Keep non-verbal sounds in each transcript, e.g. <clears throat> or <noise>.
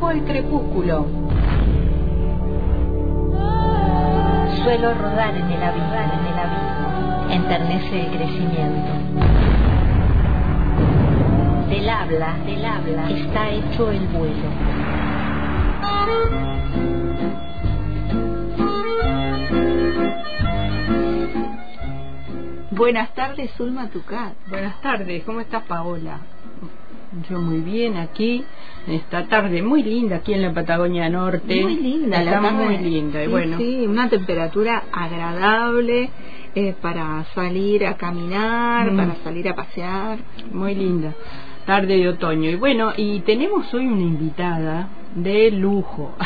Salvo el crepúsculo. Suelo rodar en el abismo, en el abismo. Enternece el crecimiento. Del habla, del habla, está hecho el vuelo. Buenas tardes, Zulma Tucat. Buenas tardes, ¿cómo estás, Paola? Yo muy bien aquí, esta tarde muy linda aquí en la Patagonia Norte. Muy linda, Está la tarde. muy linda. y Sí, bueno, sí, una temperatura agradable eh, para salir a caminar, Mm. para salir a pasear. muy linda. Tarde de otoño. Y bueno, y tenemos hoy una invitada de lujo. <laughs>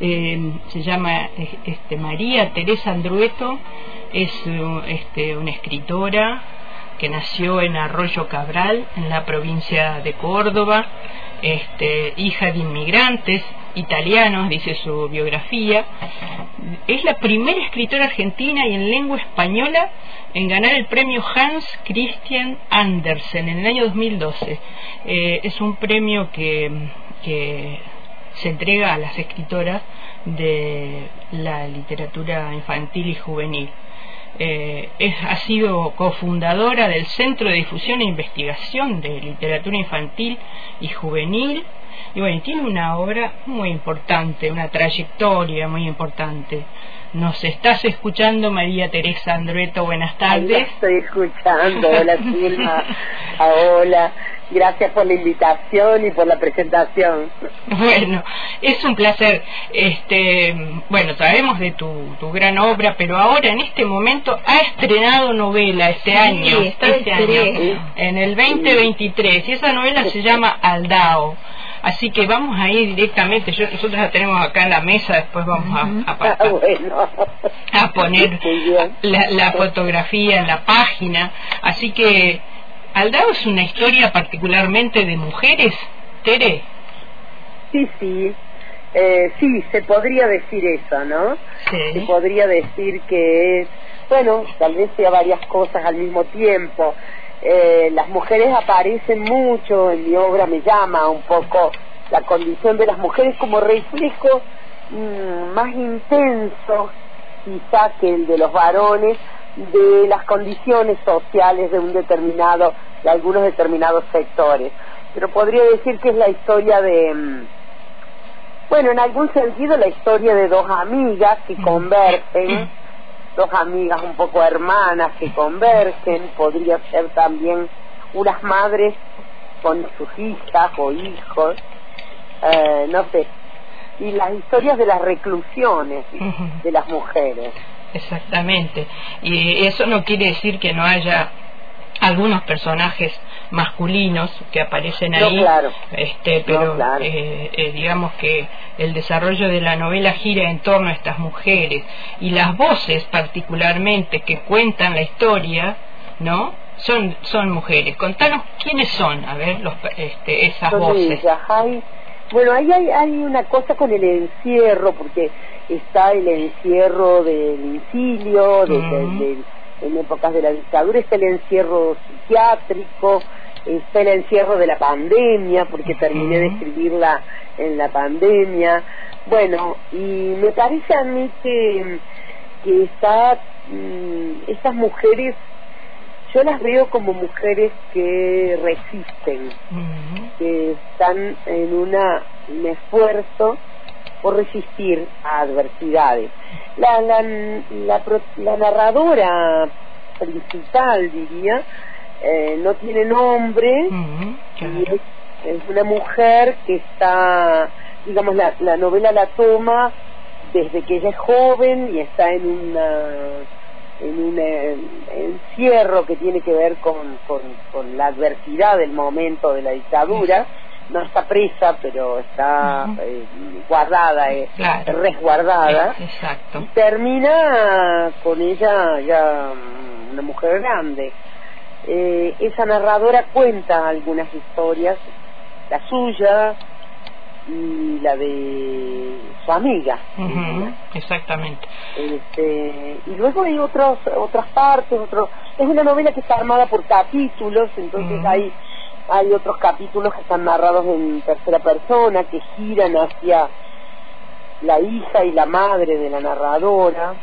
Eh, se llama este, María Teresa Andrueto. Es este, una escritora que nació en Arroyo Cabral, en la provincia de Córdoba, este, hija de inmigrantes italianos, dice su biografía. Es la primera escritora argentina y en lengua española en ganar el premio Hans Christian Andersen en el año 2012. Eh, es un premio que, que se entrega a las escritoras de la literatura infantil y juvenil. Eh, es, ha sido cofundadora del Centro de Difusión e Investigación de Literatura Infantil y Juvenil y bueno, tiene una obra muy importante, una trayectoria muy importante. Nos estás escuchando, María Teresa Andrueto, buenas Ahí tardes. estoy escuchando. Hola, Zulma. Hola. <laughs> Gracias por la invitación y por la presentación. <laughs> Bueno, es un placer. Este, bueno, sabemos de tu, tu gran obra, pero ahora en este momento ha estrenado novela este Sí, año, este año, en el 2023, y esa novela se llama Aldao. Así que vamos a ir directamente, yo, nosotros la tenemos acá en la mesa, después vamos a- a, Ah, a- bueno. a poner la, la fotografía en la página. Así que Aldao es una historia particularmente de mujeres, Tere. Sí, sí. Eh, sí, se podría decir eso, ¿no? Se Sí. podría decir que es, bueno, tal vez sea varias cosas al mismo tiempo. Eh, las mujeres aparecen mucho, en mi obra me llama un poco la condición de las mujeres como reflejo mm, más intenso quizá que el de los varones de las condiciones sociales de un determinado, de algunos determinados sectores. Pero podría decir que es la historia de, mm, bueno, en algún sentido la historia de dos amigas que convergen, dos amigas un poco hermanas que convergen, podría ser también unas madres con sus hijas o hijos, eh, no sé, y las historias de las reclusiones de las mujeres. Exactamente. Y eso no quiere decir que no haya algunos personajes masculinos que aparecen No, ahí, claro. este, pero No, claro. eh, eh, digamos que el desarrollo de la novela gira en torno a estas mujeres y las voces particularmente que cuentan la historia, ¿no? Son son mujeres. Contanos quiénes son, a ver, los, este, esas Son voces. ellas. Hay- bueno, ahí hay, hay una cosa con el encierro, porque está el encierro del de- de- en épocas de la dictadura, está el encierro psiquiátrico, está el encierro de la pandemia, porque terminé de escribirla en la pandemia. Bueno, y me parece a mí que, que está, mm, estas mujeres, yo las veo como mujeres que resisten que están en una, un esfuerzo por resistir a adversidades. La, la, la, la narradora principal, diría, eh, no tiene nombre y claro. es, es una mujer que está, digamos, la, la novela la toma desde que ella es joven y está en una en un eh, encierro que tiene que ver con, con, con la adversidad del momento de la dictadura no está presa, pero está eh, guardada, eh, Claro. resguardada. Exacto. Y termina con ella ya mm, una mujer grande. Eh, esa narradora cuenta algunas historias, la suya y la de su amiga. Exactamente. Este, y luego hay otros, otras partes, otro, es una novela que está armada por capítulos, entonces Ujú. hay, hay otros capítulos que están narrados en tercera persona, que giran hacia la hija y la madre de la narradora,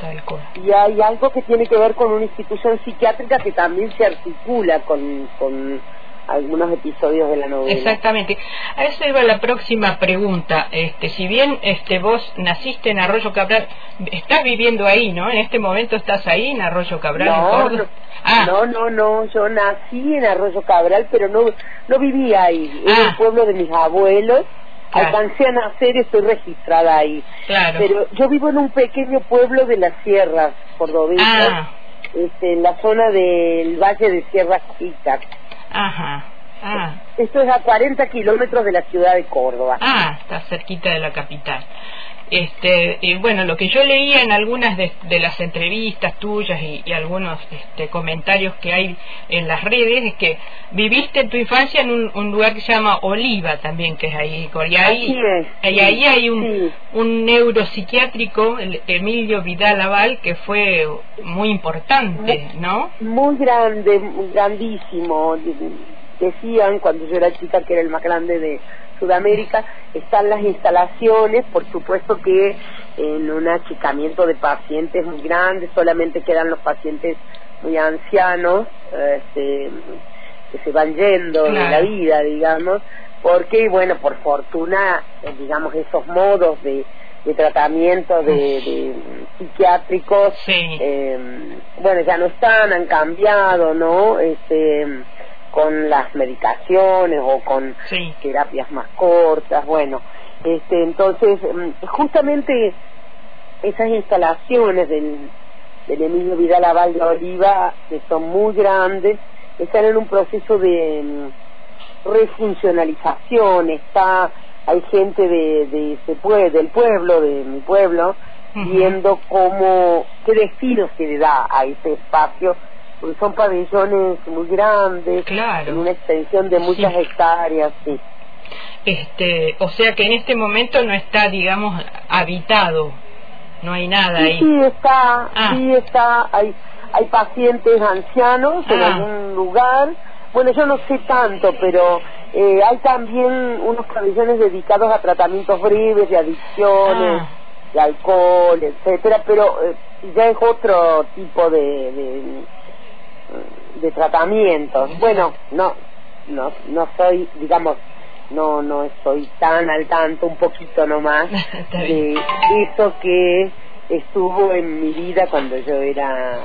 Tal cual. y hay algo que tiene que ver con una institución psiquiátrica que también se articula con, con algunos episodios de la novela. Exactamente. A eso iba la próxima pregunta. Este, si bien este vos naciste en Arroyo Cabral, estás viviendo ahí, ¿no? En este momento estás ahí en Arroyo Cabral, en No, Córdoba. no, Ah, no, no, no, yo nací en Arroyo Cabral, pero no, no vivía ahí, era Ah. el pueblo de mis abuelos, Claro. alcancé a nacer estoy registrada ahí. claro. Pero yo vivo en un pequeño pueblo de las sierras cordobesas, Ah, este, en la zona del valle de Sierra Chica. Ajá. Ah, Esto es a 40 kilómetros de la ciudad de Córdoba. ah, está cerquita de la capital. Este, y bueno, lo que yo leía en algunas de, de las entrevistas tuyas y, y algunos este, comentarios que hay en las redes es que viviste en tu infancia en un, un lugar que se llama Oliva también, que es ahí. Y ahí, Así es, y sí, ahí hay un, sí. un neuropsiquiátrico, el Emilio Vidal Aval, que fue muy importante, ¿no? Muy grande, grandísimo. Decían cuando yo era chica que era el más grande de Sudamérica, están las instalaciones, por supuesto que en un achicamiento de pacientes muy grande, solamente quedan los pacientes muy ancianos, este, que se van yendo de Claro. la vida, digamos, porque, bueno, por fortuna, eh, digamos, esos modos de, de tratamiento de, de psiquiátricos Sí. eh, bueno, ya no están, han cambiado, ¿no? Este, con las medicaciones o con Sí. terapias más cortas, bueno, este, entonces, mm, justamente esas instalaciones del, del Emilio Vidal Aval de Oliva, que son muy grandes, están en un proceso de mm, refuncionalización, está, hay gente de, de ese pue- del pueblo, de mi pueblo, viendo cómo, qué destino se le da a ese espacio, porque son pabellones muy grandes, Claro. en una extensión de muchas Sí. hectáreas, sí. Este, o sea que en este momento no está, digamos, habitado, no hay nada Sí, ahí. sí está, Ah. sí está, hay, hay pacientes ancianos en Ah. algún lugar, bueno yo no sé tanto, pero eh, hay también unos pabellones dedicados a tratamientos breves de adicciones, Ah. de alcohol, etcétera, pero eh, ya es otro tipo de, de, de tratamientos. Bueno, no, no, no soy, digamos, no, no estoy tan al tanto, un poquito nomás <laughs> de eso que estuvo en mi vida cuando yo era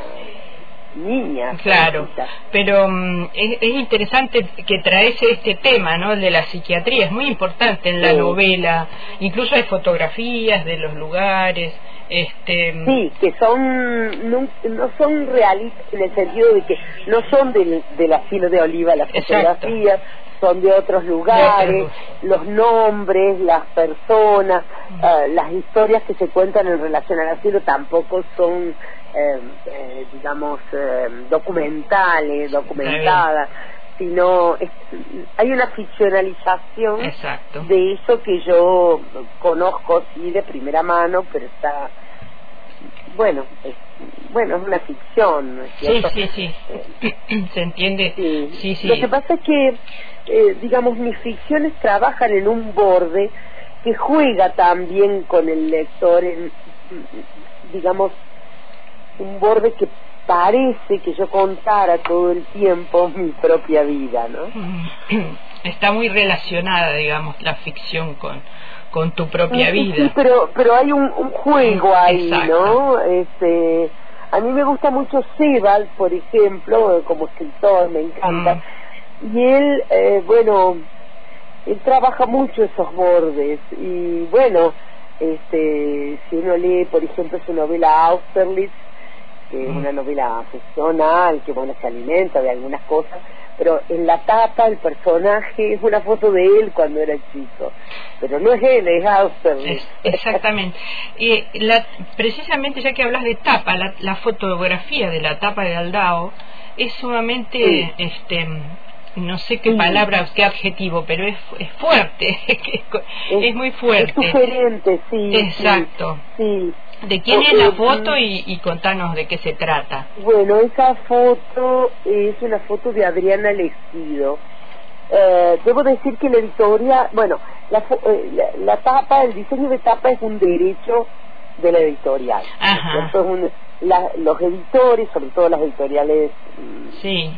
niña. Claro, pero mm, es, es interesante que traes este tema, ¿no? El de la psiquiatría, es muy importante en la Sí. novela, incluso hay fotografías de los lugares, este, Sí, que son no, no son realistas en el sentido de que no son del, del asilo de Oliva las Exacto. fotografías, son de otros lugares, los nombres, las personas, eh, las historias que se cuentan en relación al asilo tampoco son, eh, eh, digamos, eh, documentales, documentadas, sino es- hay una ficcionalización exacto. de eso que yo conozco sí de primera mano pero está bueno es, bueno es una ficción ¿no es Sí, sí, sí. <clears throat> Se entiende. Sí. Sí, sí. lo que pasa es que eh, digamos mis ficciones trabajan en un borde que juega también con el lector en digamos un borde que parece que yo contara todo el tiempo mi propia vida no <clears throat> Está muy relacionada, digamos, la ficción con, con tu propia Sí, vida. Sí, pero, pero hay un, un juego ahí, Exacto. ¿no? Este, a mí me gusta mucho Sebald, por ejemplo, como escritor, me encanta. Mm. Y él, eh, bueno, él trabaja mucho esos bordes. Y bueno, este, si uno lee, por ejemplo, su novela Austerlitz, que es una novela ficcional, que bueno, se alimenta de algunas cosas, pero en la tapa el personaje es una foto de él cuando era chico, pero no es él, es Austerlitz. exactamente. Y la, precisamente ya que hablas de tapa, la, la, fotografía de la tapa de Aldao es sumamente, este no sé qué palabra, qué adjetivo, pero es, es fuerte, <laughs> es, muy fuerte. Es diferente, sí. Exacto. Sí. ¿De quién es la foto y, y, contanos de qué se trata? Bueno, esa foto es una foto de Adriana Lexido. Eh, debo decir que la editorial, bueno, la, eh, la, tapa, el diseño de tapa es un derecho de la editorial. Ajá. los editores, sobre todo las editoriales mm, sí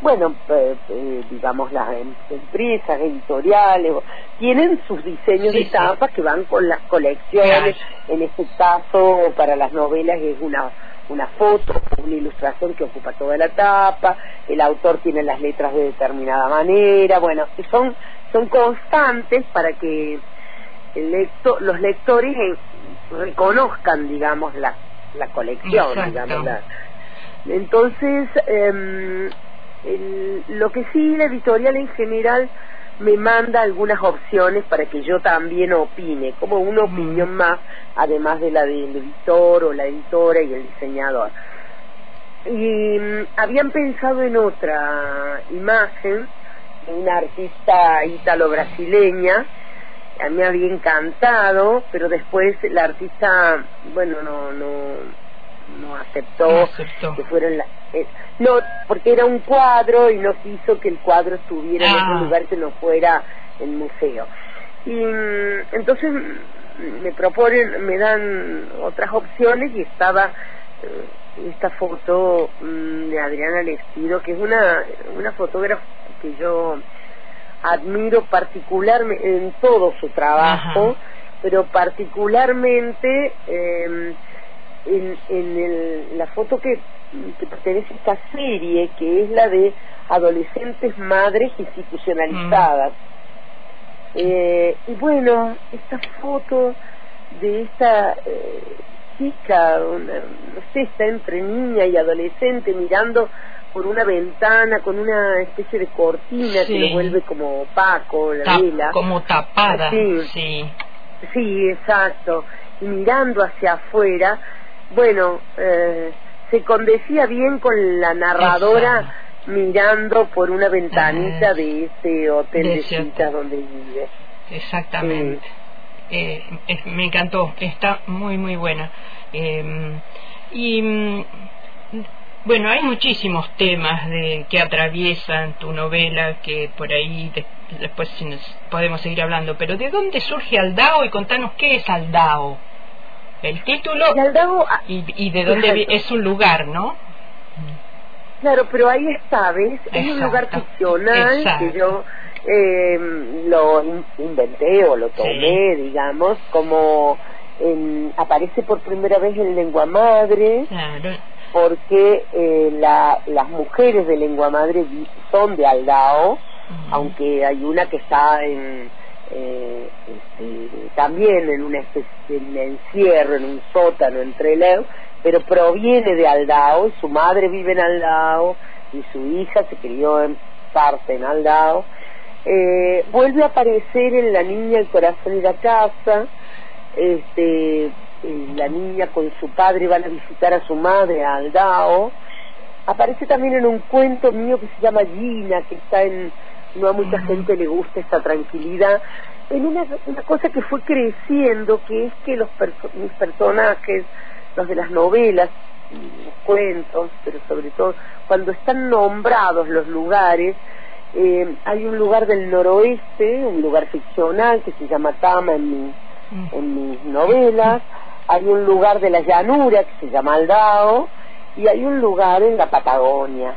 bueno, eh, eh, digamos las em, empresas editoriales, tienen sus diseños de tapas que van con las colecciones. En este caso, para las novelas es una una foto, una ilustración que ocupa toda la tapa, el autor tiene las letras de determinada manera, bueno, son son constantes para que el lector, los lectores eh, reconozcan, digamos, la, la colección, digamos. entonces, eh, el, lo que sí, la editorial en general me manda algunas opciones para que yo también opine, como una opinión más, además de la del editor o la editora y el diseñador. Y mm, habían pensado en otra imagen de una artista ítalo-brasileña, a mí me había encantado, pero después la artista, bueno, no, no, no aceptó, que fueron la, eh, no porque era un cuadro y no quiso que el cuadro estuviera en otro ah. lugar que no fuera el museo. Y mm, entonces mm, me proponen me dan otras opciones y estaba eh, esta foto mm, de Adriana Lestido que es una una fotógrafa que yo admiro particularmente en todo su trabajo pero particularmente eh, en, en la foto que, que, pertenece a esta serie, que es la de adolescentes madres institucionalizadas. Mm. Eh, y bueno, esta foto de esta eh, chica, no sé, está entre niña y adolescente mirando por una ventana con una especie de cortina que lo vuelve como opaco, la vela. Como tapada. Sí, sí. Sí, exacto. Y mirando hacia afuera, bueno, eh, se condecía bien con la narradora mirando por una ventanita de ese hotel de, citas donde vive. Exactamente. Eh, me encantó, está muy, muy buena. Em, y mm, bueno, hay muchísimos temas de, que atraviesan tu novela que por ahí después podemos seguir hablando, pero ¿de dónde surge Aldao y contanos qué es Aldao? El título ah, y, de dónde es un lugar, ¿no? Claro, pero ahí está, ¿ves? Es un lugar ficcional que yo eh, lo inventé o lo tomé, digamos, como aparece por primera vez en lengua madre, porque eh, la, las mujeres de lengua madre son de Aldao, aunque hay una que está en eh, este, también en de encierro, en un sótano entre Leo, pero proviene de Aldao su madre vive en Aldao y su hija se crió en parte en Aldao. Eh, vuelve a aparecer en La Niña el Corazón y la Casa, este, eh, la niña con su padre van a visitar a su madre a Aldao. Aparece también en un cuento mío que se llama Gina, que está en no a mucha gente le gusta esta tranquilidad, en una, una cosa que fue creciendo, que es que los mis personajes, los de las novelas, los cuentos, pero sobre todo cuando están nombrados los lugares, eh, hay un lugar del noroeste, un lugar ficcional que se llama Tama en, mi, en mis novelas, hay un lugar de la llanura que se llama Aldao, y hay un lugar en la Patagonia,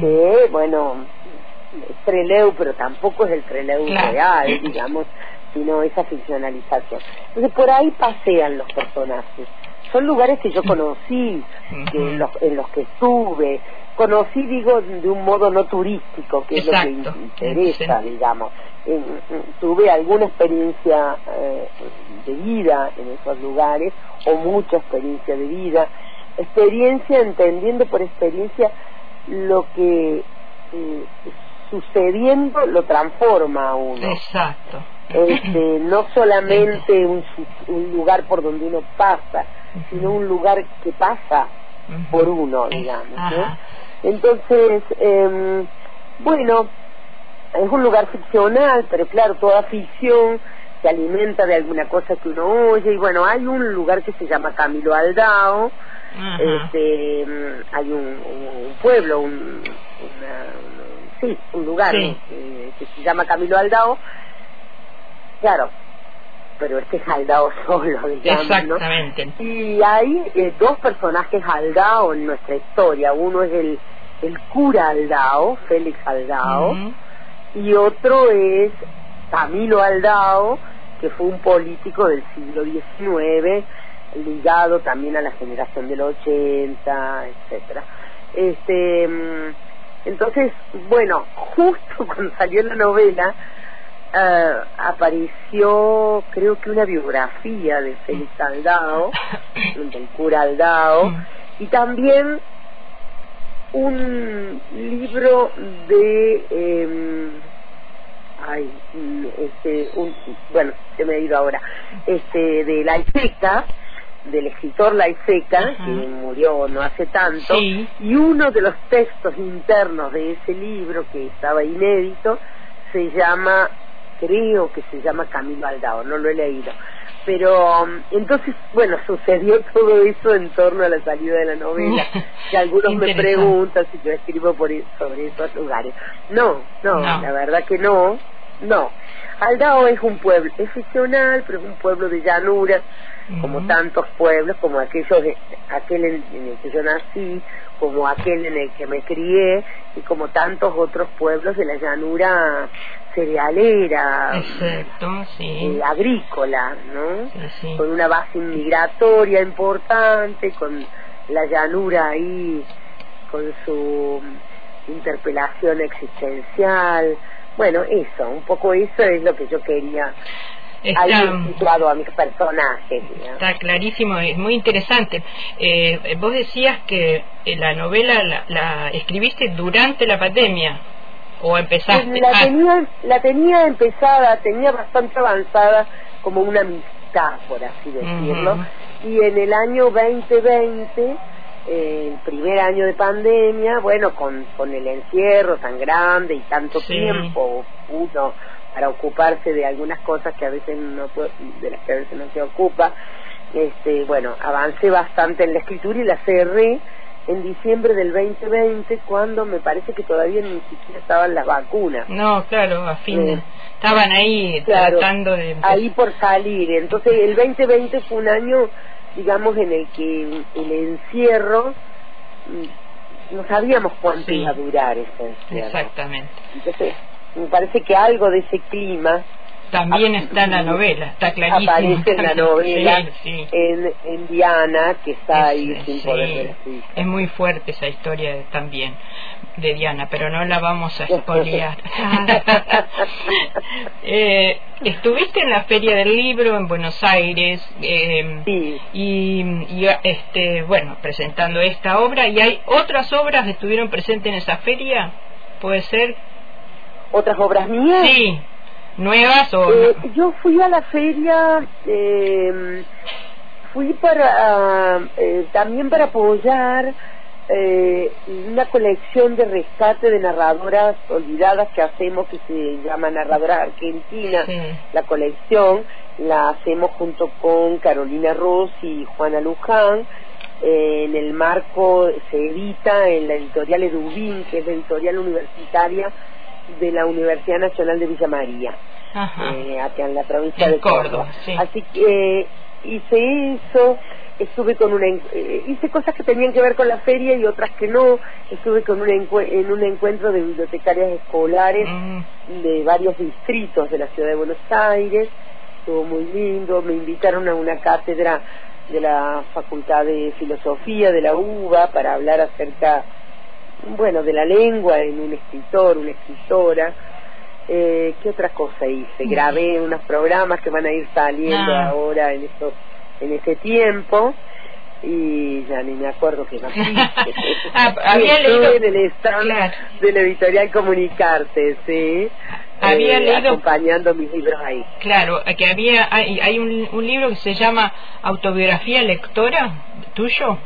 que, bueno, Treleu, pero tampoco es el Treleu real, digamos, sino esa ficcionalización. Entonces por ahí pasean los personajes. Son lugares que yo conocí, en, los, en los que estuve, conocí, digo, de un modo no turístico, que es lo que interesa, digamos. tuve alguna experiencia eh, de vida en esos lugares, o mucha experiencia de vida, experiencia, entendiendo por experiencia lo que eh, sucediendo lo transforma a uno. Exacto. Este, <clears throat> no solamente un, un lugar por donde uno pasa, sino un lugar que pasa por uno, digamos. ¿no? Entonces, eh, bueno, es un lugar ficcional, pero claro, toda ficción se alimenta de alguna cosa que uno oye, y bueno, hay un lugar que se llama Camilo Aldao, este, mm, hay un, un pueblo, un, una, sí, un lugar Sí. eh, que se llama Camilo Aldao, claro, pero este es Aldao <laughs> solo, digamos, ¿no? Exactamente. Y hay eh, dos personajes Aldao en nuestra historia. Uno es el, el cura Aldao, Félix Aldao, y otro es Camilo Aldao, que fue un político del siglo XIX, ligado también a la generación del 80, etcétera. Este, mm, entonces, bueno, justo <laughs> cuando salió la novela, eh, apareció creo que una biografía de Félix Aldao, <laughs> del cura Aldao, y también un libro de eh, ay este un, bueno se me ha ido ahora este de Laiseca del escritor Laiseca Ajá. que murió no hace tanto Sí. y uno de los textos internos de ese libro que estaba inédito se llama creo que se llama Camilo Aldao no lo he leído pero um, entonces bueno sucedió <laughs> todo eso en torno a la salida de la novela <laughs> que algunos me preguntan si yo escribo por, e- sobre esos lugares no, no No. la verdad que no no Aldao es un pueblo es ficcional pero es un pueblo de llanuras como tantos pueblos, como aquellos de, aquel en, en el que yo nací, como aquel en el que me crié, y como tantos otros pueblos de la llanura cerealera, Exacto, sí. eh, agrícola, ¿no? Sí, sí. Con una base inmigratoria importante, con la llanura ahí, con su interpelación existencial. Bueno, eso, un poco eso es lo que yo quería ahí Está, situado a mis personajes. digamos. está clarísimo, es muy interesante. Eh, vos decías que eh, la novela la, la escribiste durante la pandemia o empezaste. La Ah, tenía, la tenía empezada, tenía bastante avanzada como una amistad, por así decirlo. Ujú. Y en el año 2020, eh, el primer año de pandemia, bueno, con, con el encierro tan grande y tanto Sí. tiempo uno para ocuparse de algunas cosas que a veces no puede- de las que a veces no se ocupa, este, bueno, avancé bastante en la escritura y la cerré en diciembre del 2020 cuando me parece que todavía ni siquiera estaban las vacunas. no, claro, a fin de- Eh, estaban ahí Claro, tratando de. ahí por salir. Entonces el 2020 fue un año, digamos, en el que el encierro, mm, no sabíamos cuánto Sí. iba a durar ese encierro. Exactamente. Entonces me parece que algo de ese clima También está en la novela, está clarísimo. aparece en la <laughs> novela Sí, sí. En, en Diana, que está ahí Es- sin sí, poder ver. Es muy fuerte esa historia de- también de Diana, pero no la vamos a spoilear. <laughs> eh, estuviste en la Feria del Libro en Buenos Aires eh, Sí. y, y, este bueno presentando esta obra y hay otras obras que estuvieron presentes en esa feria, puede ser, ¿Otras obras mías? sí, nuevas o Eh, yo fui a la feria, eh, fui para eh, también para apoyar eh, una colección de rescate de narradoras olvidadas que hacemos que se llama Narradoras Argentinas. Sí. La colección la hacemos junto con Carolina Ross y Juana Luján. Eh, en el marco se edita en la editorial Edubín, que es la editorial universitaria de la Universidad Nacional de Villa María eh, acá en la provincia En de Córdoba. Córdoba, sí. Así que eh, hice eso, estuve con una, eh, hice cosas que tenían que ver con la feria y otras que no. Estuve con un encue- en un encuentro de bibliotecarias escolares Mm, de varios distritos de la ciudad de Buenos Aires. Estuvo muy lindo. Me invitaron a una cátedra de la Facultad de Filosofía de la UBA para hablar acerca, bueno, de la lengua en un escritor, una escritora. Eh, ¿Qué otra cosa hice? Grabé unos programas que van a ir saliendo Ah. ahora en estos, en este tiempo. y ya ni me acuerdo que nací. <laughs> Ah, <laughs> había leído- en el stand Claro. de la editorial Comunicarte, sí. Había eh, leído- acompañando mis libros ahí. Claro, que había hay, hay un, un libro que se llama Autobiografía lectora tuyo.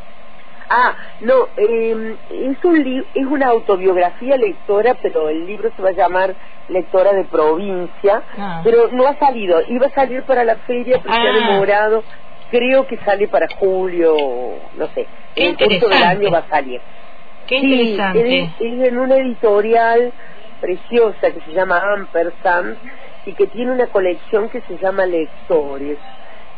Ah, no, eh, es, un li- es una autobiografía lectora, pero el libro se va a llamar Lectora de Provincia, Ah. pero no ha salido. Iba a salir para la feria, pero se ha Ah. demorado. Creo que sale para julio, no sé. Qué en el curso del año va a salir. Qué Sí, interesante. es, es en una editorial preciosa que se llama Ampersand y que tiene una colección que se llama Lectores.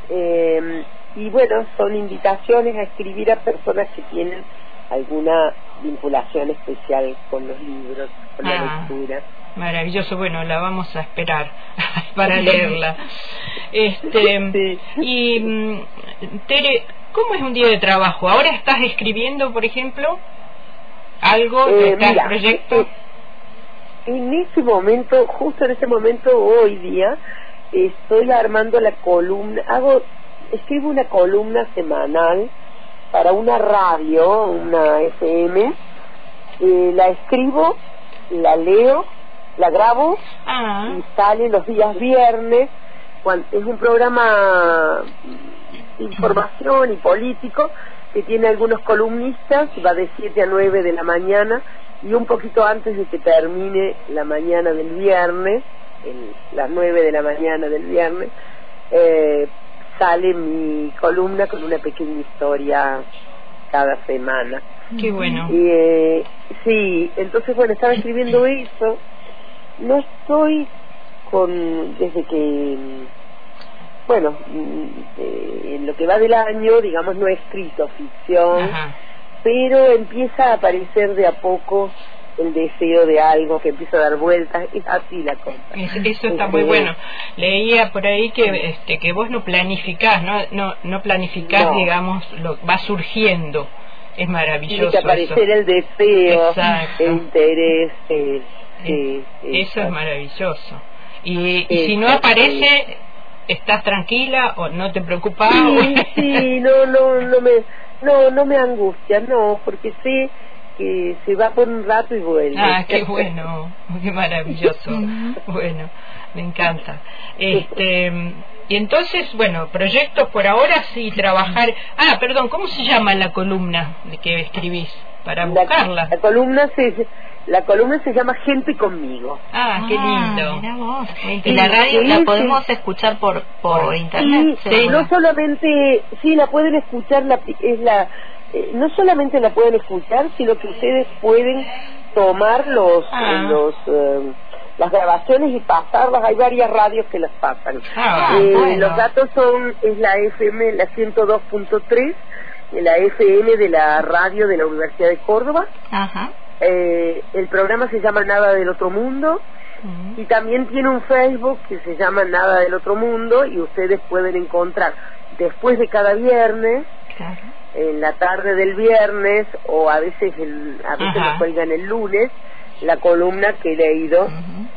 Eh, y bueno, son invitaciones a escribir a personas que tienen alguna vinculación especial con los libros, con la Ah. lectura. Maravilloso, bueno, la vamos a esperar <laughs> para leerla. Este, Sí. y mm, Tere, ¿cómo es un día de trabajo? ¿Ahora estás escribiendo, por ejemplo? ¿Algo? Eh, ¿Estás mira, proyecto? eh, en ese momento, justo en ese momento, hoy día, estoy armando la columna, hago, escribo una columna semanal para una radio, una FM, eh, la escribo, la leo, la grabo Ah, y sale los días viernes, cuan- es un programa de información y político que tiene algunos columnistas, va de 7 a 9 de la mañana y un poquito antes de que termine la mañana del viernes, en las 9 de la mañana del viernes, eh, sale mi columna con una pequeña historia cada semana. qué bueno. Y, eh, sí, entonces bueno, estaba escribiendo eso. No estoy con, desde que, bueno, mm, eh, en lo que va del año, digamos, no he escrito ficción, Ajá. pero empieza a aparecer de a poco el deseo de algo que empieza a dar vueltas. Es así la cosa. Es- Eso está muy bueno. Leía por ahí que este que vos no planificás, no no no planificás, No. digamos, lo va surgiendo. Es Tiene maravilloso eso. aparecer el deseo, Exacto. el interés. eh, sí, Eso es maravilloso. Y, y si no aparece, ¿estás tranquila o no te preocupas? Sí, <laughs> sí, no, no, no me, no, no me angustia, no, porque sé que se va por un rato y vuelve. Ah, qué bueno, qué maravilloso. Bueno, me encanta. Este, y entonces, bueno, proyectos por ahora sí, trabajar. Ah, perdón, ¿cómo se llama la columna de que escribís? Para La, buscarla. la columna se, la columna se llama Gente conmigo. Ah, qué lindo. mirá vos. Y la radio la sí. podemos escuchar por por internet. Sí, no solamente, sí, la pueden escuchar, la, es la, eh, no solamente la pueden escuchar, sino que ustedes pueden tomar los, Ah. los, eh, las grabaciones y pasarlas. Hay varias radios que las pasan. Ah, Eh, bueno. Los datos son, es la FM, la 102.3, la FM de la radio de la Universidad de Córdoba. Ajá. Eh, el programa se llama Nada del Otro Mundo Mm. y también tiene un Facebook que se llama Nada del Otro Mundo y ustedes pueden encontrar después de cada viernes, Claro. En la tarde del viernes o a veces el, a veces Ajá. lo cuelgan el lunes, la columna que he leído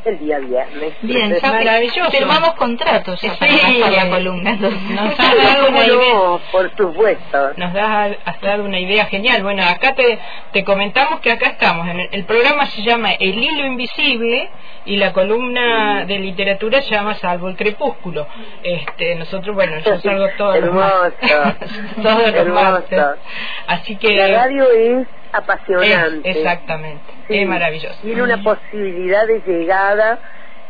el día viernes. Bien, ya Maravilloso. firmamos contratos ya para Sí. la columna. entonces. Nos has dado ¿Cómo una idea. no? Por supuesto. Nos das, has dado una idea genial. Bueno, acá te, te comentamos que acá estamos. En el, el programa se llama El Hilo Invisible y la columna de literatura se llama Salvo el Crepúsculo. Este, nosotros, bueno, yo <laughs> salgo todos los <laughs> todos los. Así que... La radio es es- apasionante. exactamente. Sí, Es maravilloso. Tiene una posibilidad de llegada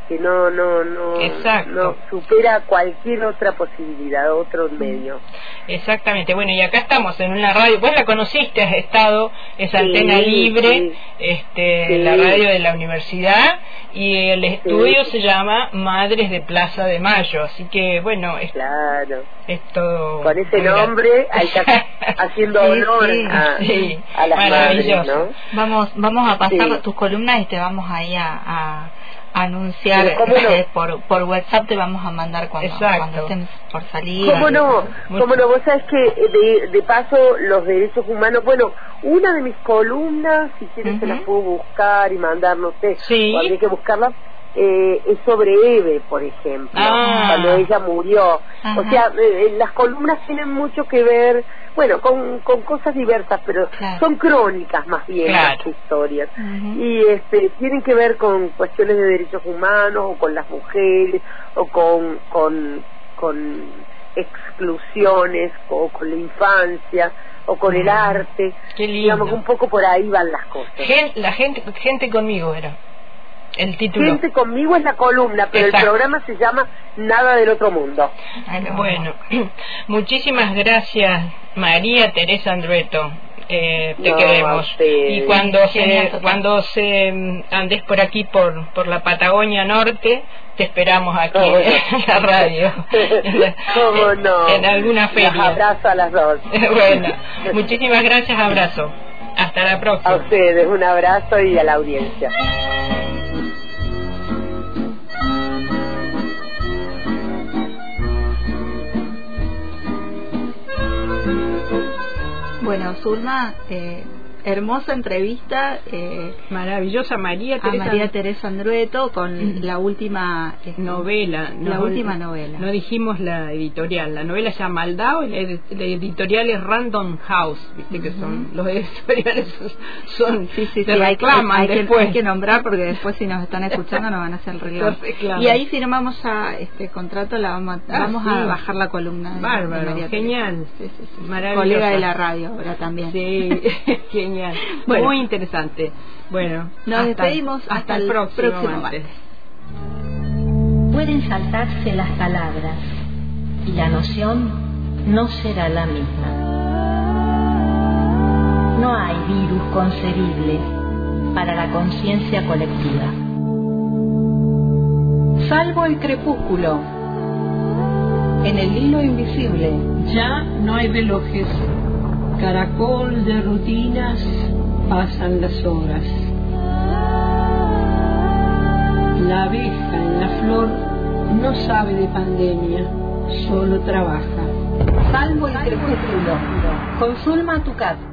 que no no no Exacto. no supera cualquier otra posibilidad, otro medio. Exactamente, bueno, y acá estamos en una radio, vos la conociste, has estado, es Sí, antena libre, sí. este, Sí. la radio de la universidad, y el estudio se llama Madres de Plaza de Mayo, así que bueno, es, Claro. es todo... Con ese nombre hay que hacer- <laughs> haciendo Sí, honor sí, a, sí. a las madres, Maravilloso. ¿no? Vamos, vamos a pasar Sí. tus columnas y te vamos ahí a, a anunciar cómo no. eh, por, por WhatsApp te vamos a mandar cuando, cuando estén por salir. ¿Cómo no? ¿Cómo no? Vos sabés que eh, de, de paso los derechos humanos, bueno, una de mis columnas, si quieres se Ujú. la puedo buscar y mandar, no sé, Sí. o habría que buscarla, eh, es sobre Eve, por ejemplo, Ah. cuando ella murió. Ajá. O sea, eh, eh, las columnas tienen mucho que ver bueno, con, con cosas diversas, pero Claro. son crónicas más bien Claro. las historias. Y este, tienen que ver con cuestiones de derechos humanos o con las mujeres o con, con, con exclusiones o con la infancia o con el arte. Qué lindo. Digamos un poco por ahí van las cosas. Gen- la gente, gente conmigo era el título. Gente conmigo es la columna, pero Exacto. el programa se llama Nada del Otro Mundo. Bueno, <clears throat> muchísimas gracias María Teresa Andrueto. Eh, te No, queremos. a. Y cuando se cuando se mm, andes por aquí por por la Patagonia Norte, te esperamos aquí ¿Cómo no? <laughs> en la radio. <laughs> ¿Cómo no? En alguna feria. abrazo a las dos. <laughs> bueno, muchísimas gracias, abrazo. Hasta la A próxima. ustedes un abrazo y a la audiencia. Bueno, Zulma, eh, hermosa entrevista eh, Maravillosa María a Teresa. María Teresa Andrueto con Mm. la última este, novela. La no- última novela. No dijimos la editorial. La novela se llama Maldao y la, ed- la editorial es Random House. Viste que son los editoriales <laughs> son Sí, sí, se sí, hay, que- reclaman hay que, después. hay que nombrar porque después si nos están escuchando nos van a hacer <laughs> reclamo. Y ahí firmamos a este contrato, la vamos, a- Ah, vamos a sí. bajar la columna. de- de Bárbaro, María genial. Sí, sí, sí. Maravillosa. Colega de la radio ahora también. Sí, <laughs> genial. <laughs> Bueno. Muy interesante. Bueno, Nos hasta- despedimos hasta, el próximo, martes. Pueden saltarse las palabras y la noción no será la misma. No hay virus concebible para la conciencia colectiva. Salvo el crepúsculo, en el hilo invisible, Ya no hay relojes, caracol de rutinas, pasan las horas. La abeja en la flor no sabe de pandemia, solo trabaja. salvo el crepúsculo, con Zulma Tucat.